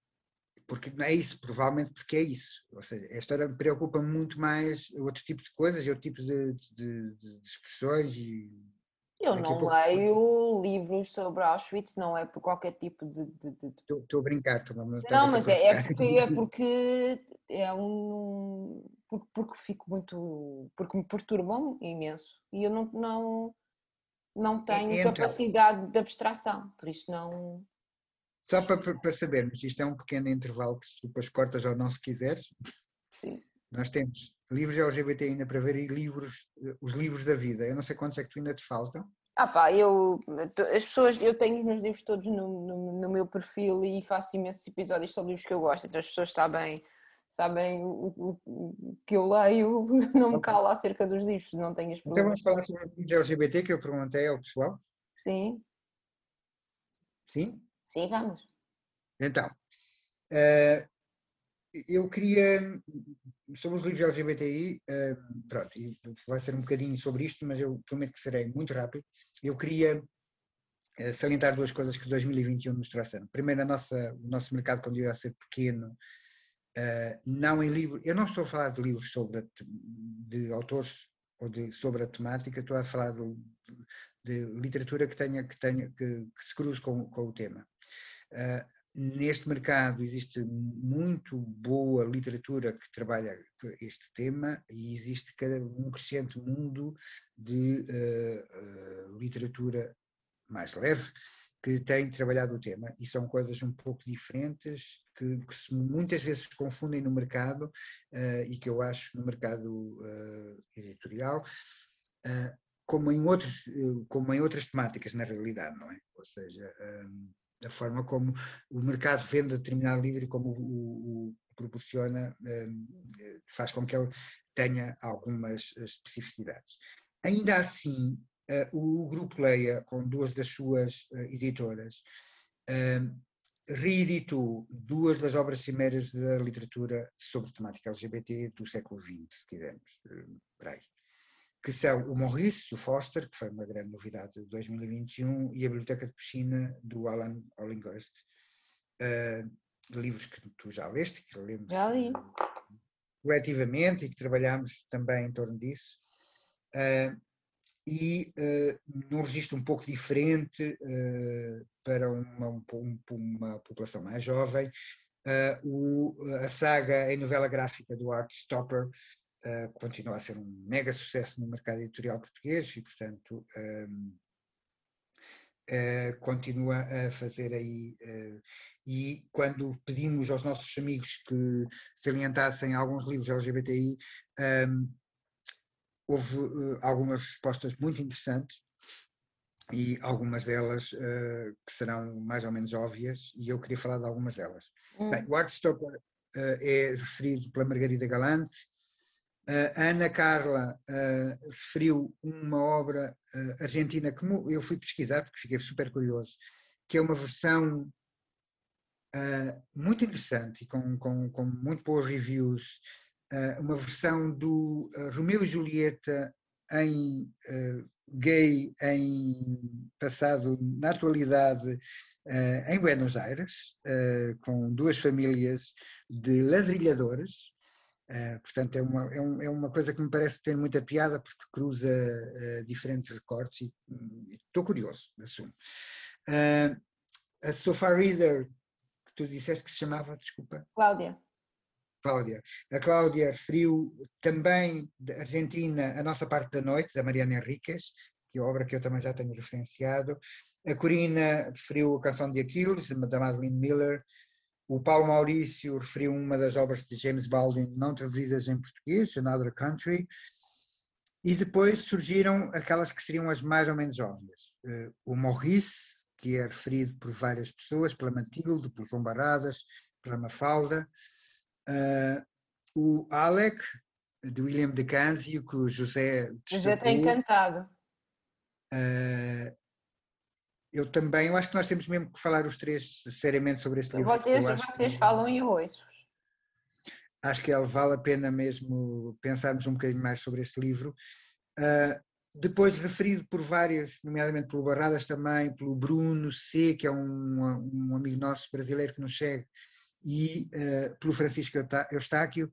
porque não é isso, provavelmente porque é isso. Ou seja, a história me preocupa muito mais outro tipo de coisas, outro tipo de, de, de, expressões e eu não pouco... leio livros sobre Auschwitz, não é por qualquer tipo de. Estou de... a brincar, estou a Não, mas é, é, porque, é porque é um. Porque, porque fico muito. Porque me perturbam imenso e eu não, não, não tenho então, capacidade de abstração, por isso não. Só para, para sabermos, isto é um pequeno intervalo que se depois cortas ou não se quiseres. Sim. Nós temos livros LGBT ainda para ver e livros, os livros da vida. Eu não sei quantos é que tu ainda te faltam. Ah pá, eu, as pessoas, eu tenho os meus livros todos no, no, no, meu perfil e faço imensos episódios sobre livros que eu gosto, então as pessoas sabem, sabem o, o, o que eu leio, não me calo acerca dos livros, não tenho as Então vamos falar sobre os livros LGBT que eu perguntei ao pessoal? Sim. Sim? Sim, vamos. Então, uh, eu queria, sobre os livros LGBTI, uh, pronto, vai ser um bocadinho sobre isto, mas eu prometo que serei muito rápido. Eu queria uh, salientar duas coisas que 2021 nos trouxeram. Primeiro, a nossa, o nosso mercado continua a ser pequeno, não em livros, eu não estou a falar de livros sobre, de autores ou de, sobre a temática, estou a falar de, de literatura que tenha, que tenha, que, que se cruze com, com o tema. Uh, neste mercado existe muito boa literatura que trabalha este tema e existe cada, um crescente mundo de uh, uh, literatura mais leve que tem trabalhado o tema e são coisas um pouco diferentes que, que muitas vezes se confundem no mercado uh, e que eu acho no mercado editorial como em outros como em outras temáticas na realidade não é ou seja da forma como o mercado vende determinado livro e como o, o proporciona, faz com que ele tenha algumas especificidades. Ainda assim, o Grupo Leia, com duas das suas eh, editoras, hum, reeditou duas das obras cimeiras da literatura sobre temática LGBT do século XX, se quisermos, por aí que são o Maurice, do Foster, que foi uma grande novidade de 2021, e a Biblioteca de Piscina, do Alan Ollinghurst. Uh, livros que tu já leste, que lemos já li. coletivamente e que trabalhamos também em torno disso. Uh, e uh, num registro um pouco diferente uh, para uma, um, uma, população mais jovem, uh, o, a saga em novela gráfica do Art Stopper, continua a ser um mega sucesso no mercado editorial português e, portanto, continua a fazer aí. E quando pedimos aos nossos amigos que salientassem alguns livros LGBTI, houve algumas respostas muito interessantes e algumas delas uh, que serão mais ou menos óbvias, e eu queria falar de algumas delas. Hum. Bem, o Artstopper uh, é referido pela Margarida Galante, a Ana Carla uh, referiu uma obra uh, argentina que eu fui pesquisar porque fiquei super curioso, que é uma versão uh, muito interessante e com, com, com muito boas reviews, uma versão do Romeu e Julieta em gay, em passado na atualidade em Buenos Aires, com duas famílias de ladrilhadores, portanto, é uma, é, um, é, uma coisa que me parece ter muita piada porque cruza diferentes recortes e estou curioso, assumo. A Sofa Reader, que tu disseste que se chamava, desculpa. Cláudia. Cláudia. A Cláudia referiu também da Argentina A Nossa Parte da Noite, da Mariana Henriquez, que é obra que eu também já tenho referenciado. A Corina referiu a Canção de Aquiles, da Madeline Miller. O Paulo Maurício referiu uma das obras de James Baldwin não traduzidas em português, Another Country, e depois surgiram aquelas que seriam as mais ou menos óbvias. Eh, o Maurice, que é referido por várias pessoas, pela Matilde, pelo João Barradas, pela Mafalda. Uh, o Alec, de William de Canzio, que o José destacou. José está encantado. Uh, eu também, eu acho que nós temos mesmo que falar os três seriamente sobre este livro. Vocês, vocês que, falam e ouço. Acho que ele vale a pena mesmo pensarmos um bocadinho mais sobre este livro. Uh, depois referido por várias, nomeadamente pelo Barradas também, pelo Bruno C, que é um, um amigo nosso brasileiro que nos segue, e uh, pelo Francisco Eustáquio,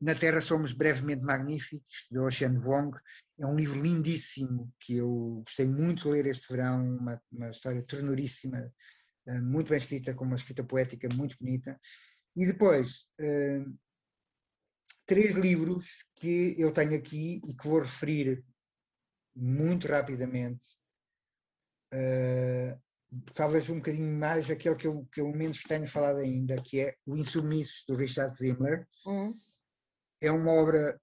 na Terra Somos Brevemente Magníficos, de Ocean Wong. É um livro lindíssimo que eu gostei muito de ler este verão, uma, uma história ternuríssima, eh, muito bem escrita, com uma escrita poética muito bonita. E depois, eh, três livros que eu tenho aqui e que vou referir muito rapidamente. Uh, talvez um bocadinho mais aquele que eu, que eu menos tenho falado ainda, que é O Insumissos, do Richard Zimmer. Uhum é uma obra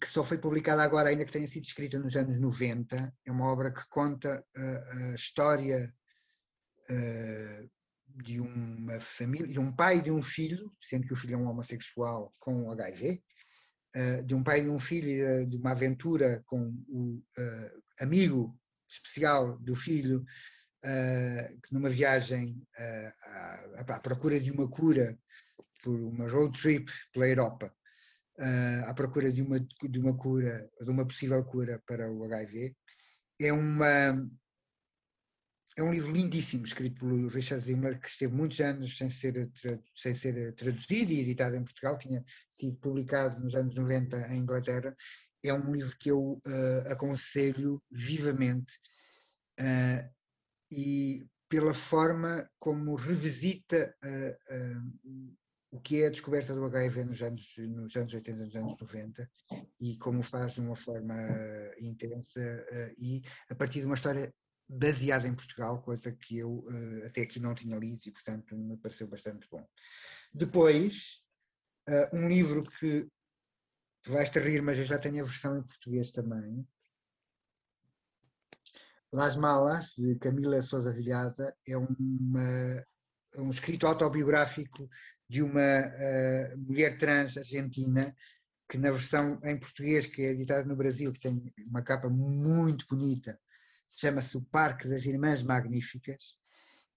que só foi publicada agora, ainda que tenha sido escrita nos anos 90. É uma obra que conta a, a história uh, de uma família, de um pai e de um filho, sendo que o filho é um homossexual com HIV, uh, de um pai e de um filho, uh, de uma aventura com o amigo especial do filho, que numa viagem à, à procura de uma cura por uma road trip pela Europa uh, à procura de uma, de uma cura, de uma possível cura para o HIV. É uma é um livro lindíssimo, escrito pelo Richard Zimmer, que esteve muitos anos sem ser, sem ser traduzido e editado em Portugal, tinha sido publicado nos anos 90 em Inglaterra. É um livro que eu uh, aconselho vivamente. E pela forma como revisita uh, o que é a descoberta do HIV nos anos, nos anos 80, nos anos 90, e como faz de uma forma intensa e a partir de uma história baseada em Portugal, coisa que eu até aqui não tinha lido e, portanto, me pareceu bastante bom. Depois, um livro que vais-te rir, mas eu já tenho a versão em português também, Las Malas, de Camila Sousa Vilhada, é uma, um escrito autobiográfico de uma uh, mulher trans argentina, que na versão em português, que é editada no Brasil, que tem uma capa muito bonita, chama-se O Parque das Irmãs Magníficas,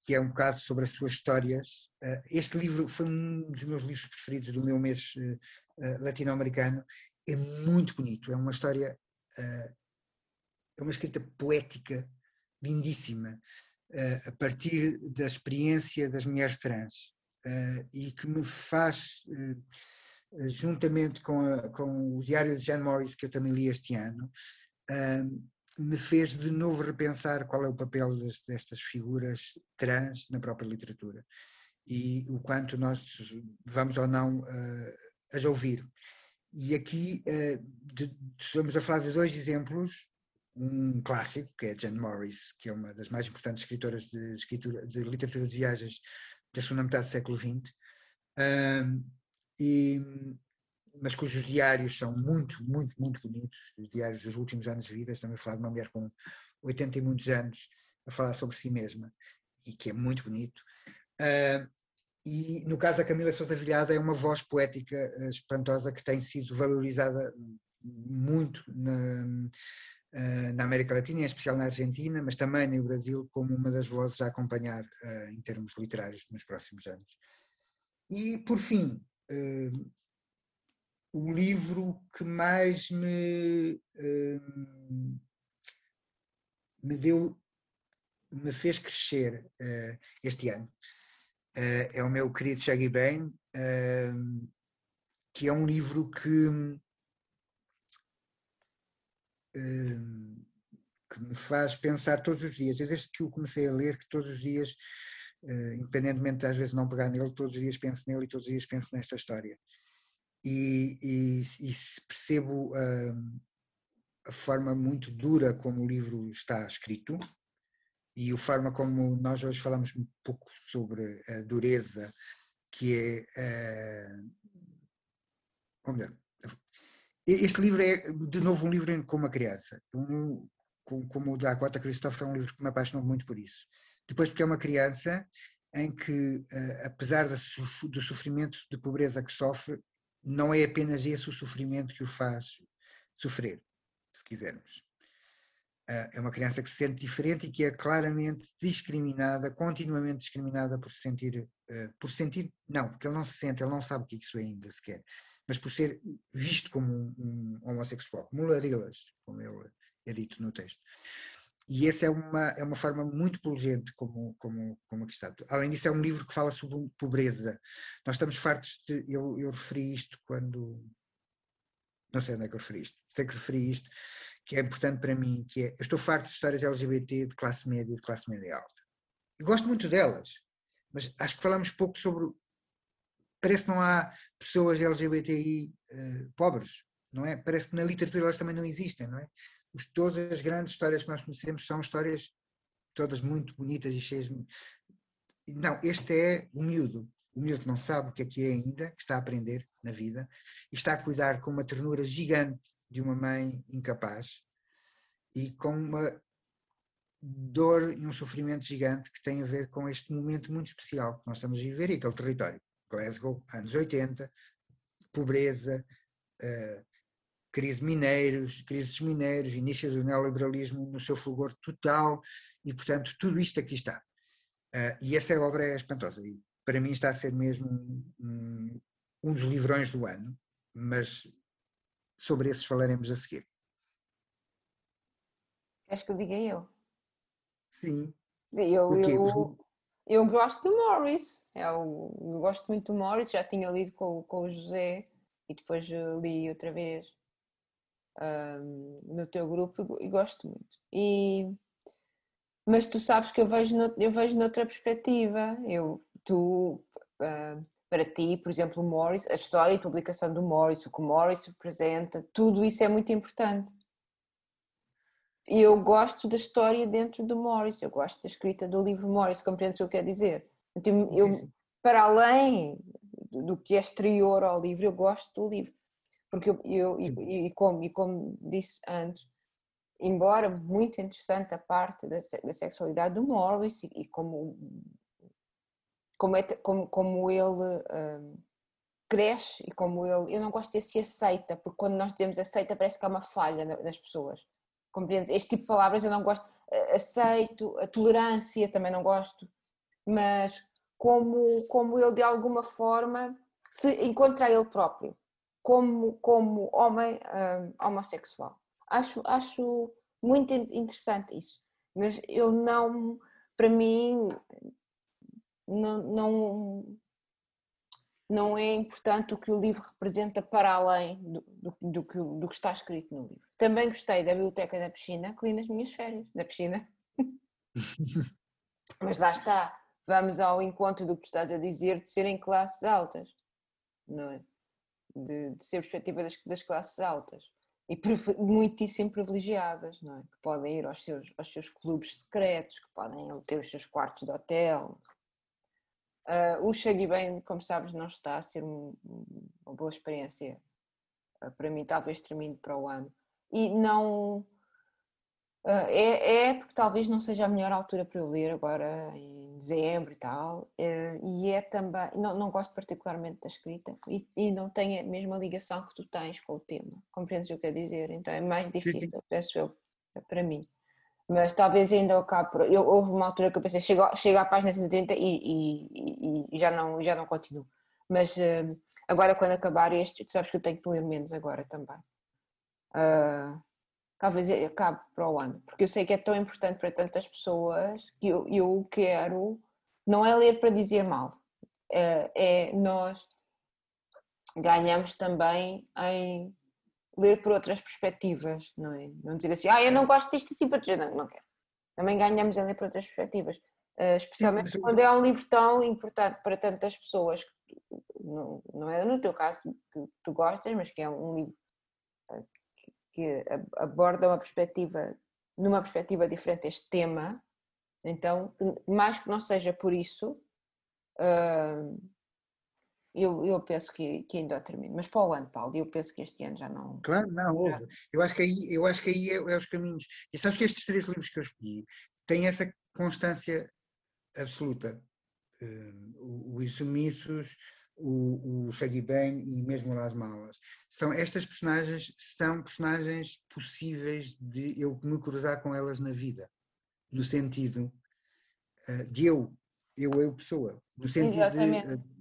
que é um bocado sobre as suas histórias. Uh, este livro foi um dos meus livros preferidos do meu mês uh, latino-americano. É muito bonito, é uma história é uma escrita poética, lindíssima, uh, a partir da experiência das mulheres trans uh, e que me faz, uh, juntamente com, a, com, o diário de Jan Morris, que eu também li este ano, me fez de novo repensar qual é o papel destas figuras trans na própria literatura e o quanto nós vamos ou não as ouvir. E aqui de, estamos a falar de dois exemplos um clássico, que é Jane Morris, que é uma das mais importantes escritoras de, escritura, de literatura de viagens da segunda metade do século XX, um, e, mas cujos diários são muito, muito, muito bonitos, os diários dos últimos anos de vida, estamos a falar de uma mulher com 80 e muitos anos a falar sobre si mesma, e que é muito bonito. Uh, e no caso da Camila Sousa Vilhada é uma voz poética uh, espantosa que tem sido valorizada muito na, eh, na América Latina, em especial na Argentina, mas também no Brasil, como uma das vozes a acompanhar uh, em termos literários nos próximos anos. E, por fim, uh, o livro que mais me, me deu, me fez crescer este ano é o meu querido Shaggy Bain, que é um livro que que me faz pensar todos os dias. Eu desde que o comecei a ler, que todos os dias, eh, independentemente de às vezes não pegar nele, todos os dias penso nele e todos os dias penso nesta história. E, e, e percebo uh, a forma muito dura como o livro está escrito e a forma como nós hoje falamos um pouco sobre a dureza que é, uh, ou melhor, este livro é, de novo, um livro com uma criança. Um, como o da Cota Christopher, é um livro que me apaixonou muito por isso. Depois, porque é uma criança em que, eh, apesar do sofrimento de pobreza que sofre, não é apenas esse o sofrimento que o faz sofrer, se quisermos. Eh, é uma criança que se sente diferente e que é claramente discriminada, continuamente discriminada por se sentir, eh, por sentir, não, porque ele não se sente, ele não sabe o que isso é ainda sequer mas por ser visto como um, um homossexual, como larilas, como ele é dito no texto. E essa é uma, é uma forma muito pungente como, como, como aqui está. Além disso, é um livro que fala sobre pobreza. Nós estamos fartos de. Eu, eu referi isto quando. Não sei onde é que eu referi isto. Sei que referi isto, que é importante para mim, que é. Eu estou farto de histórias LGBT de classe média e de classe média alta. E gosto muito delas, mas acho que falamos pouco sobre parece que não há pessoas LGBTI uh, eh, pobres, não é? Parece que na literatura elas também não existem, não é? Todas as grandes histórias que nós conhecemos são histórias todas muito bonitas e cheias. Não, este é o miúdo, o miúdo que não sabe o que é que é ainda, que está a aprender na vida, e está a cuidar com uma ternura gigante de uma mãe incapaz e com uma dor e um sofrimento gigante que tem a ver com este momento muito especial que nós estamos a viver e aquele território. Glasgow, anos 80, pobreza, uh, crise mineiros, crises mineiros, início do neoliberalismo no seu fulgor total e, portanto, tudo isto aqui está. Uh, e essa obra é espantosa e para mim está a ser mesmo um, um dos livrões do ano, mas sobre esses falaremos a seguir. Queres que eu diga eu? Sim. Eu, eu, eu gosto do Morris, eu, é eu, gosto muito do Morris, já tinha lido com, com o José e depois li outra vez um, no teu grupo e gosto muito. E mas tu sabes que eu vejo, no, eu vejo noutra perspectiva. Eu, tu, uh, para ti, por exemplo, o Morris, a história e publicação do Morris, o que o Morris representa, tudo isso é muito importante. E eu gosto da história dentro do Morris, eu gosto da escrita do livro Morris, compreendes o que eu quero dizer? Então, eu, para além do que é exterior ao livro, eu gosto do livro. Porque eu, eu e, e, como, e como disse antes, embora muito interessante a parte da, da sexualidade do Morris e, e como, como, é, como, como ele um, cresce e como ele. Eu não gosto de se aceita, porque quando nós dizemos aceita parece que há uma falha nas pessoas. Compreendes? Este tipo de palavras eu não gosto. Aceito, a tolerância também não gosto, mas como, como ele de alguma forma se encontra ele próprio, como, como homem um, homossexual. Acho, acho muito interessante isso, mas eu não, para mim, não, não, não é importante o que o livro representa para além do, do, do, que, do que está escrito no livro. Também gostei da biblioteca da piscina, que li nas minhas férias, na piscina. Mas lá está, vamos ao encontro do que tu estás a dizer de serem classes altas, não é? De, de ser perspectiva das, das classes altas e muitíssimo privilegiadas, não é? Que podem ir aos seus, aos seus clubes secretos, que podem ter os seus quartos de hotel. Uh, o Shaggy Bang, como sabes, não está a ser um, uma boa experiência uh, para mim, talvez termine para o ano. E não. Uh, é, é porque talvez não seja a melhor altura para eu ler agora em dezembro e tal, e é também. Não, não gosto particularmente da escrita e, e não tenho a mesma ligação que tu tens com o tema, compreendes o que eu quero dizer? Então é mais difícil, penso eu, para mim mas talvez ainda por. Eu, houve uma altura que eu pensei, chega, chega à página 130 e, e, e, já, não, já não continuo. Mas uh, agora, quando acabar este, tu sabes que eu tenho que ler menos agora também. Uh, talvez acabe para o ano, porque eu sei que é tão importante para tantas pessoas que eu, eu quero. Não é ler para dizer mal, é, é nós ganhamos também em ler por outras perspectivas, não é? Não dizer assim, ah, eu não gosto disto assim para não, não quero. Também ganhamos a ler por outras perspectivas, uh, especialmente Sim, quando é um livro tão importante para tantas pessoas, que, não, não é no teu caso que tu gostas, mas que é um livro uh, que, que aborda uma perspectiva, numa perspectiva diferente este tema, então, mais que não seja por isso, uh, eu, eu penso que, que ainda termino, mas para o ano, Paulo, eu penso que este ano já não. Claro, não, houve. Eu acho que aí, eu acho que aí é, é os caminhos. E sabes que estes três livros que eu escolhi têm essa constância absoluta. Uh, o, o Isumissos, o, o Shaggy Bang e mesmo Las Malas. São, estas personagens são personagens possíveis de eu me cruzar com elas na vida, no sentido uh, de eu, eu, eu pessoa, no sentido Exatamente. de. Uh,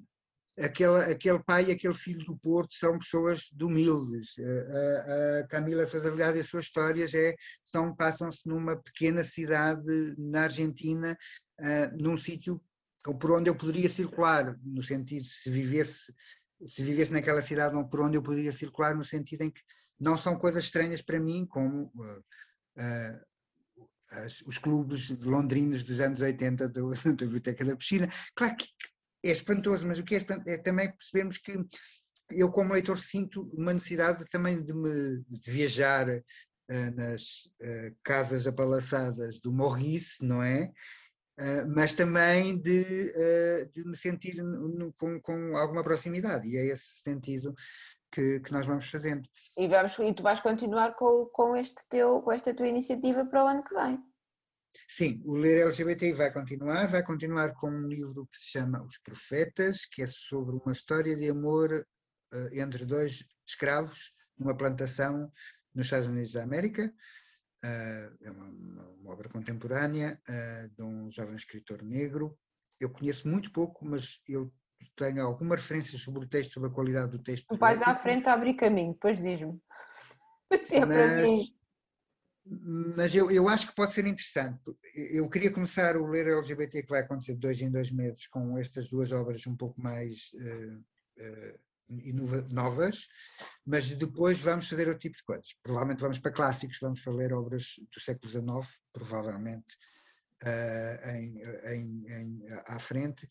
aquele, aquele pai e aquele filho do Porto são pessoas de humildes. A, a Camila Sousa Vilhada e as suas histórias é, são, passam-se numa pequena cidade na Argentina, uh, num sítio por onde eu poderia circular, no sentido, se vivesse se vivesse naquela cidade por onde eu poderia circular, no sentido em que não são coisas estranhas para mim, como uh, uh, os clubes londrinos dos anos 80 da Biblioteca da Piscina. Claro que é espantoso, mas o que é, espantoso, é também percebemos que eu, como leitor, sinto uma necessidade também de, me, de viajar uh, nas uh, casas apalaçadas do Maurice, não é? Uh, mas também de, de me sentir no, com, com, alguma proximidade, e é esse sentido que, que, nós vamos fazendo. E, vamos, e tu vais continuar com, com, este teu, com esta tua iniciativa para o ano que vem. Sim, o Ler LGBTI vai continuar, vai continuar com um livro que se chama Os Profetas, que é sobre uma história de amor uh, entre dois escravos numa plantação nos Estados Unidos da América. Uh, é uma, uma, obra contemporânea uh, de um jovem escritor negro. Eu conheço muito pouco, mas eu tenho alguma referência sobre o texto, sobre a qualidade do texto. Vais à frente a abrir caminho, depois diz-me. É para mim mas eu, eu acho que pode ser interessante. Eu queria começar o Ler LGBT que vai acontecer de dois em dois meses com estas duas obras um pouco mais uh, uh, novas, mas depois vamos fazer outro tipo de coisas. Provavelmente vamos para clássicos, vamos para ler obras do século XIX, provavelmente uh, em, em, em, à frente,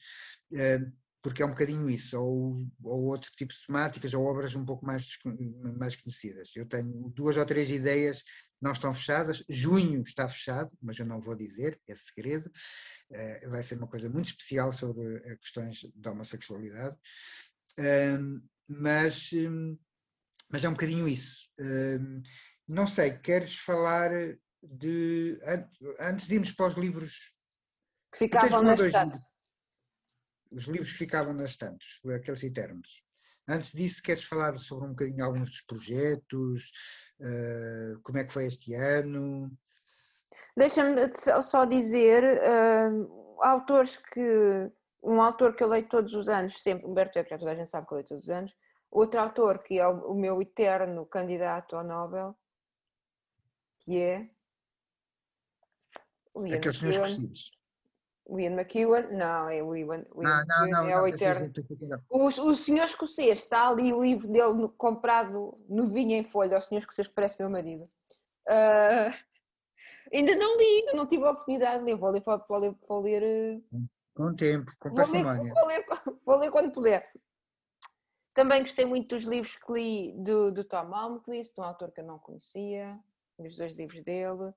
uh, porque é um bocadinho isso, ou, ou outro tipo de temáticas, ou obras um pouco mais, mais conhecidas. Eu tenho duas ou três ideias não estão fechadas. Junho está fechado, mas eu não vou dizer, é segredo. Uh, vai ser uma coisa muito especial sobre questões da homossexualidade. mas, um, mas é um bocadinho isso. não sei, queres falar de. Antes de irmos para os livros. Que ficavam nas estantes. Os livros que ficavam nas estantes, aqueles eternos. Antes disso, queres falar sobre um bocadinho alguns dos projetos? Uh, como é que foi este ano? Deixa-me só dizer, uh, autores que. Um autor que eu leio todos os anos, sempre, Humberto Eco, já toda a gente sabe que eu leio todos os anos. Outro autor que é o, o meu eterno candidato ao Nobel, que é Aqueles senhores vestidos. O Ian McEwan, não, é o Ian, o Ian não, não, não, é o eterno. O, o senhor escocês, está ali o livro dele no, comprado novinho em folha, o senhor escocês que parece meu marido. Uh, ainda não li, ainda não tive a oportunidade de ler, vou ler, vou ler, vou ler eh, com tempo, com ler, vou, ler, vou ler quando puder. Também gostei muito dos livros que li do, do Tom Almquist, um autor que eu não conhecia, os dois livros dele.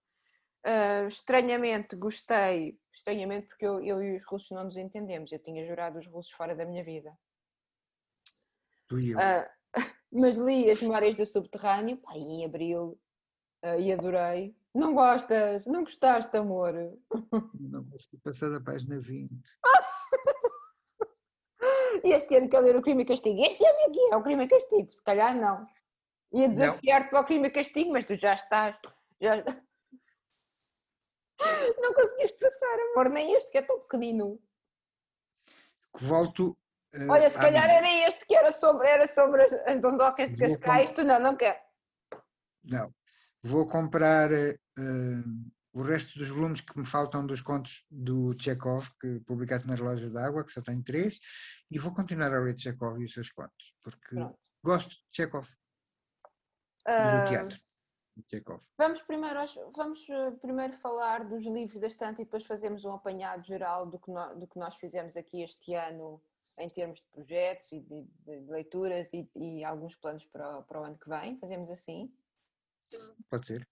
Uh, estranhamente gostei, estranhamente porque eu, eu, e os russos não nos entendemos, eu tinha jurado os russos fora da minha vida. Tu e eu. Uh, mas li As Memórias do Subterrâneo, pá, em abril, uh, e adorei. Não gostas? Não gostaste, amor? Não, consegui passar da página 20. e este ano quer ler o crime e castigo. Este ano aqui é o crime e castigo, se calhar não. Ia desafiar-te para o crime e castigo, mas tu já estás. Já... Não conseguiste passar, amor, nem este que é tão pequenino. Volto. Uh, Olha, se calhar minha. era este que era sobre, era sobre as, as dondocas de Cascais, tu não, não quer. Não. Vou comprar uh, o resto dos volumes que me faltam dos contos do Chekhov, que publicaste na Relógio d'Água, que só tenho três, e vou continuar a ler Chekhov e os seus contos, porque Pronto. gosto de Chekhov. Uh, e do teatro. Chekhov. Vamos primeiro, vamos eh, primeiro falar dos livros da estante e depois fazemos um apanhado geral do que, nós, do que nós fizemos aqui este ano em termos de projetos e de, de leituras e, e, alguns planos para, para o ano que vem. Fazemos assim? Sim. Pode ser.